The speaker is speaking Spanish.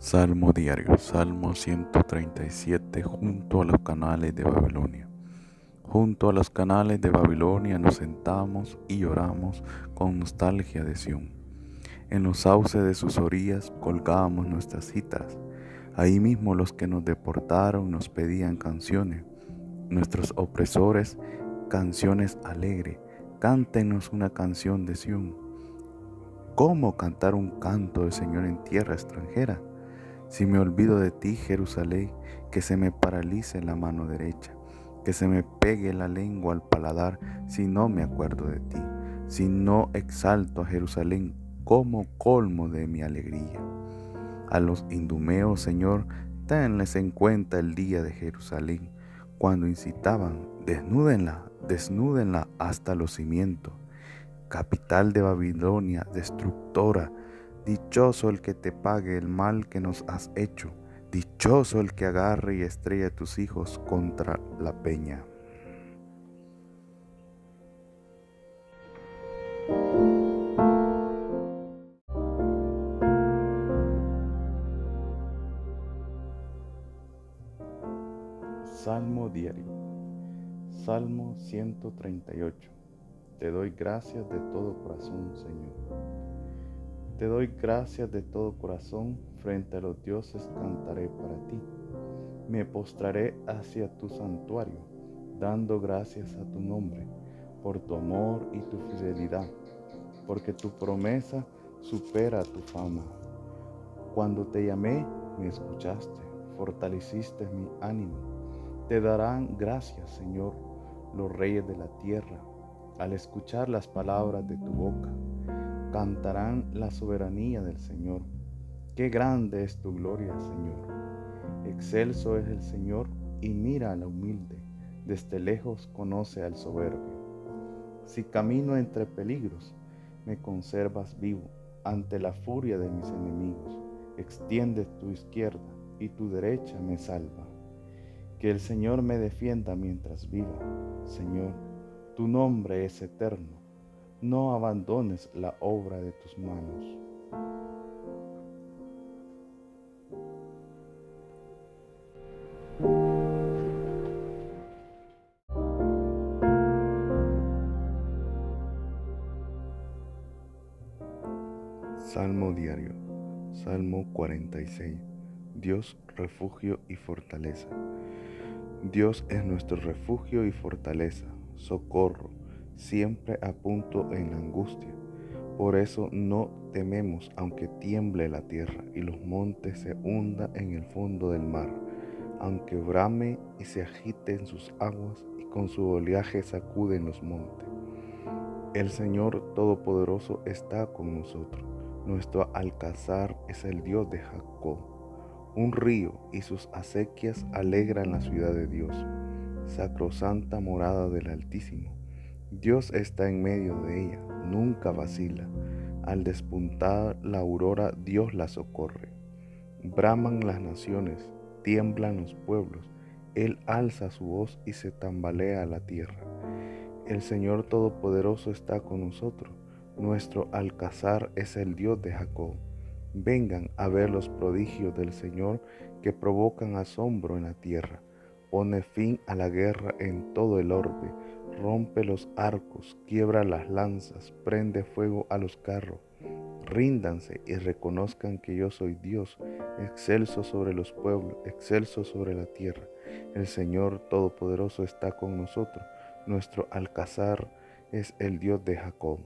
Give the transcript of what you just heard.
Salmo diario, Salmo 137, junto a los canales de Babilonia. Junto a los canales de Babilonia nos sentamos y lloramos con nostalgia de Sión. En los sauces de sus orillas colgábamos nuestras citas. Ahí mismo los que nos deportaron nos pedían canciones. Nuestros opresores, canciones alegres. Cántenos una canción de Sión. ¿Cómo cantar un canto del Señor en tierra extranjera? Si me olvido de ti, Jerusalén, que se me paralice la mano derecha, que se me pegue la lengua al paladar si no me acuerdo de ti, si no exalto a Jerusalén como colmo de mi alegría. A los indumeos, Señor, tenles en cuenta el día de Jerusalén, cuando incitaban, desnúdenla, desnúdenla hasta los cimientos. Capital de Babilonia, destructora, Dichoso el que te pague el mal que nos has hecho. Dichoso el que agarre y estrella a tus hijos contra la peña. Salmo diario. Salmo 138. Te doy gracias de todo corazón, Señor. Te doy gracias de todo corazón, frente a los dioses cantaré para ti. Me postraré hacia tu santuario, dando gracias a tu nombre, por tu amor y tu fidelidad, porque tu promesa supera tu fama. Cuando te llamé, me escuchaste, fortaleciste mi ánimo. Te darán gracias, Señor, los reyes de la tierra, al escuchar las palabras de tu boca cantarán la soberanía del Señor. Qué grande es tu gloria, Señor. Excelso es el Señor y mira a la humilde. Desde lejos conoce al soberbio. Si camino entre peligros, me conservas vivo ante la furia de mis enemigos. Extiende tu izquierda y tu derecha me salva. Que el Señor me defienda mientras viva. Señor, tu nombre es eterno no abandones la obra de tus manos. Salmo diario, Salmo 46. Dios, refugio y fortaleza. Dios es nuestro refugio y fortaleza, socorro siempre a punto en la angustia. Por eso no tememos aunque tiemble la tierra y los montes se hunda en el fondo del mar, aunque brame y se agite en sus aguas y con su oleaje sacuden los montes. El Señor Todopoderoso está con nosotros. Nuestro alcázar es el Dios de Jacob. Un río y sus acequias alegran la ciudad de Dios, sacrosanta morada del Altísimo. Dios está en medio de ella, nunca vacila. Al despuntar la aurora, Dios la socorre. Braman las naciones, tiemblan los pueblos. Él alza su voz y se tambalea la tierra. El Señor Todopoderoso está con nosotros. Nuestro alcázar es el Dios de Jacob. Vengan a ver los prodigios del Señor que provocan asombro en la tierra. Pone fin a la guerra en todo el orbe rompe los arcos, quiebra las lanzas, prende fuego a los carros. Ríndanse y reconozcan que yo soy Dios, excelso sobre los pueblos, excelso sobre la tierra. El Señor Todopoderoso está con nosotros. Nuestro alcázar es el Dios de Jacob.